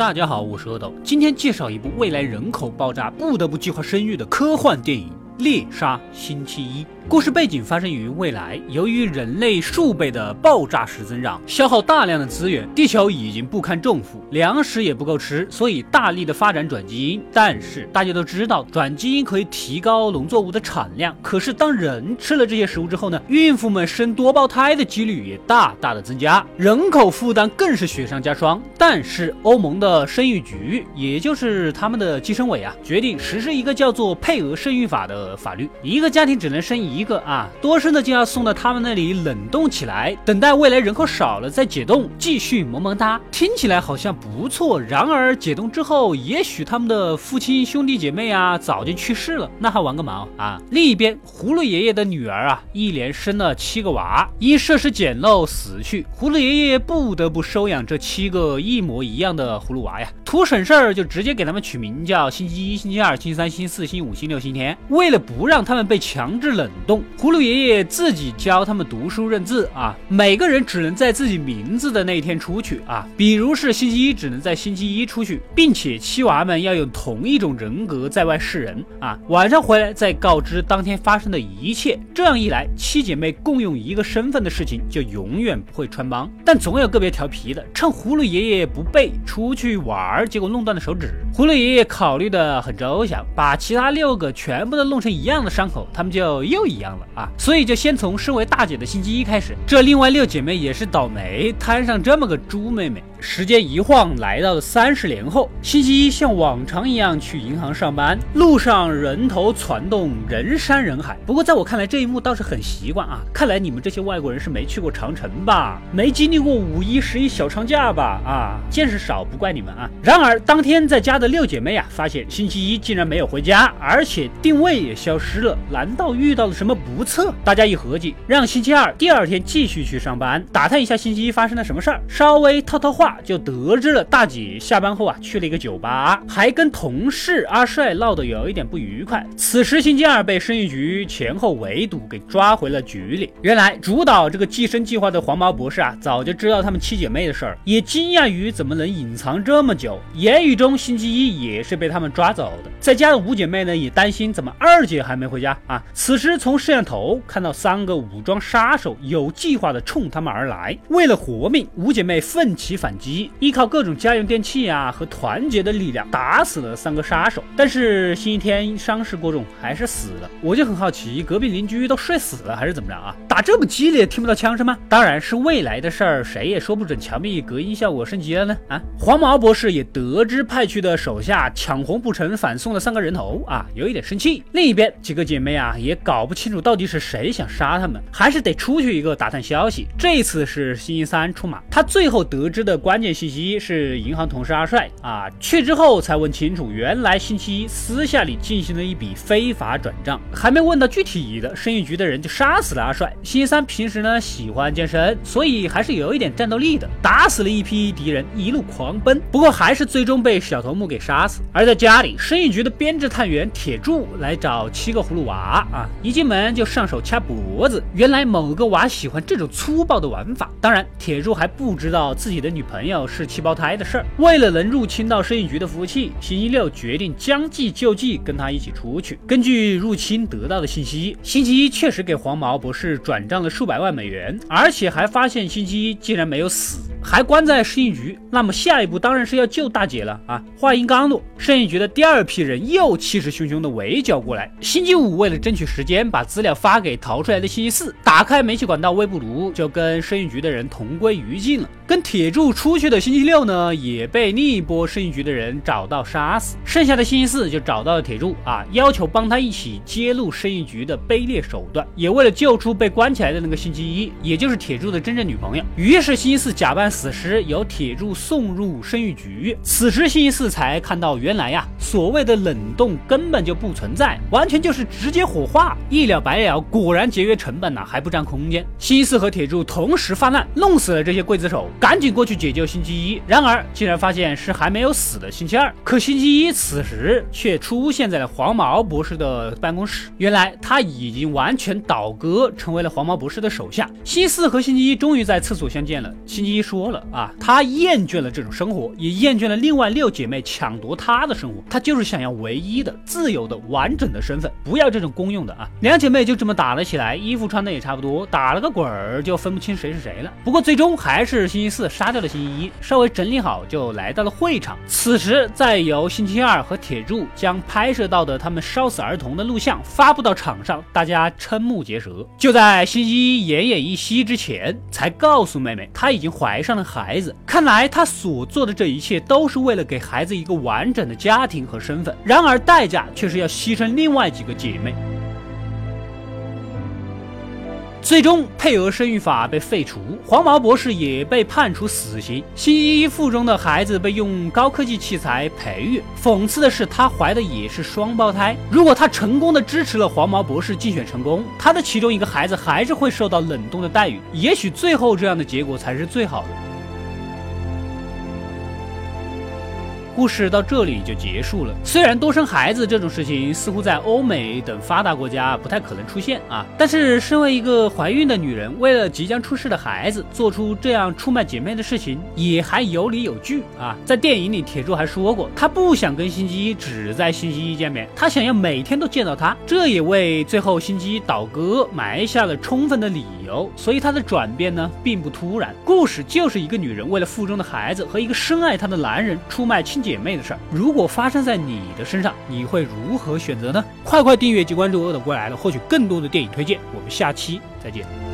大家好，我是阿斗，今天介绍一部未来人口爆炸不得不计划生育的科幻电影《猎杀星期一》。故事背景发生于未来，由于人类数倍的爆炸式增长，消耗大量的资源，地球已经不堪重负，粮食也不够吃，所以大力的发展转基因。但是大家都知道，转基因可以提高农作物的产量，可是当人吃了这些食物之后呢，孕妇们生多胞胎的几率也大大的增加，人口负担更是雪上加霜。但是欧盟的生育局，也就是他们的计生委啊，决定实施一个叫做配额生育法的法律，一个家庭只能生一。个啊，多生的就要送到他们那里冷冻起来，等待未来人口少了再解冻，继续萌萌哒。听起来好像不错。然而解冻之后，也许他们的父亲兄弟姐妹啊早就去世了，那还玩个毛啊？另一边，葫芦爷爷的女儿啊，一连生了七个娃，因设施简陋死去。葫芦爷爷不得不收养这七个一模一样的葫芦娃呀，图省事儿就直接给他们取名叫星期一、星期二、星期三、星期四、星期五、星期六、星期天。为了不让他们被强制冷冻。葫芦爷爷自己教他们读书认字啊，每个人只能在自己名字的那一天出去啊，比如是星期一，只能在星期一出去，并且七娃们要用同一种人格在外示人啊，晚上回来再告知当天发生的一切。这样一来，七姐妹共用一个身份的事情就永远不会穿帮。但总有个别调皮的，趁葫芦爷爷不备出去玩，结果弄断了手指。葫芦爷爷考虑的很周详，把其他六个全部都弄成一样的伤口，他们就又一样了啊！所以就先从身为大姐的星期一开始，这另外六姐妹也是倒霉，摊上这么个猪妹妹。时间一晃来到了三十年后，星期一像往常一样去银行上班，路上人头攒动，人山人海。不过在我看来，这一幕倒是很习惯啊！看来你们这些外国人是没去过长城吧？没经历过五一、十一小长假吧？啊，见识少不怪你们啊！然而当天在家的六姐妹啊，发现星期一竟然没有回家，而且定位也消失了。难道遇到了什么不测？大家一合计，让星期二第二天继续去上班，打探一下星期一发生了什么事儿，稍微套套话。就得知了大姐下班后啊去了一个酒吧，还跟同事阿帅闹得有一点不愉快。此时星期二被生育局前后围堵，给抓回了局里。原来主导这个计生计划的黄毛博士啊，早就知道他们七姐妹的事儿，也惊讶于怎么能隐藏这么久。言语中星期一也是被他们抓走的。在家的五姐妹呢，也担心怎么二二姐还没回家啊。此时从摄像头看到三个武装杀手有计划的冲他们而来，为了活命，五姐妹奋起反。击依靠各种家用电器啊和团结的力量打死了三个杀手，但是星期天伤势过重还是死了。我就很好奇，隔壁邻居都睡死了还是怎么着啊？打这么激烈听不到枪声吗？当然是未来的事儿，谁也说不准墙壁隔音效果升级了呢。啊，黄毛博士也得知派去的手下抢红不成反送了三个人头啊，有一点生气。另一边几个姐妹啊也搞不清楚到底是谁想杀他们，还是得出去一个打探消息。这次是星期三出马，他最后得知的关。键信息是银行同事阿帅啊，去之后才问清楚，原来星期一私下里进行了一笔非法转账，还没问到具体的，生育局的人就杀死了阿帅。星期三平时呢喜欢健身，所以还是有一点战斗力的，打死了一批敌人，一路狂奔。不过还是最终被小头目给杀死。而在家里，生育局的编制探员铁柱来找找七个葫芦娃啊，一进门就上手掐脖子。原来某个娃喜欢这种粗暴的玩法。当然，铁柱还不知道自己的女朋友。是七胞胎的事儿，为了能入侵到摄影局的服务器，星期六决定将计就计，跟他一起出去。根据入侵得到的信息，星期一确实给黄毛博士转账了数百万美元，而且还发现星期一竟然没有死。还关在生育局，那么下一步当然是要救大姐了啊！话音刚落，生育局的第二批人又气势汹汹的围剿过来。星期五为了争取时间，把资料发给逃出来的星期四，打开煤气管道微波炉，就跟生育局的人同归于尽了。跟铁柱出去的星期六呢，也被另一波生育局的人找到杀死。剩下的星期四就找到了铁柱啊，要求帮他一起揭露生育局的卑劣手段，也为了救出被关起来的那个星期一，也就是铁柱的真正女朋友。于是星期四假扮。死时由铁柱送入生育局，此时星期四才看到，原来呀，所谓的冷冻根本就不存在，完全就是直接火化，一了百了。果然节约成本呐，还不占空间。星期四和铁柱同时发难，弄死了这些刽子手，赶紧过去解救星期一。然而竟然发现是还没有死的星期二，可星期一此时却出现在了黄毛博士的办公室。原来他已经完全倒戈，成为了黄毛博士的手下。星期四和星期一终于在厕所相见了。星期一说。多了啊，她厌倦了这种生活，也厌倦了另外六姐妹抢夺她的生活，她就是想要唯一的、自由的、完整的身份，不要这种公用的啊。两姐妹就这么打了起来，衣服穿的也差不多，打了个滚儿就分不清谁是谁了。不过最终还是星期四杀掉了星期一，稍微整理好就来到了会场。此时再由星期二和铁柱将拍摄到的他们烧死儿童的录像发布到场上，大家瞠目结舌。就在星期一奄奄一息之前，才告诉妹妹她已经怀上了孩子。看来他所做的这一切都是为了给孩子一个完整的家庭和身份，然而代价却是要牺牲另外几个姐妹。最终，配额生育法被废除，黄毛博士也被判处死刑。星期一腹中的孩子被用高科技器材培育。讽刺的是，她怀的也是双胞胎。如果她成功的支持了黄毛博士竞选成功，她的其中一个孩子还是会受到冷冻的待遇。也许最后这样的结果才是最好的。故事到这里就结束了。虽然多生孩子这种事情似乎在欧美等发达国家不太可能出现啊，但是身为一个怀孕的女人，为了即将出世的孩子做出这样出卖姐妹的事情，也还有理有据啊。在电影里，铁柱还说过，他不想跟星期一只在星期一见面，他想要每天都见到他。这也为最后星期一倒戈埋下了充分的理由。所以他的转变呢，并不突然。故事就是一个女人为了腹中的孩子和一个深爱她的男人出卖亲姐。妹的事儿，如果发生在你的身上，你会如何选择呢？快快订阅及关注《恶的归来了》，获取更多的电影推荐。我们下期再见。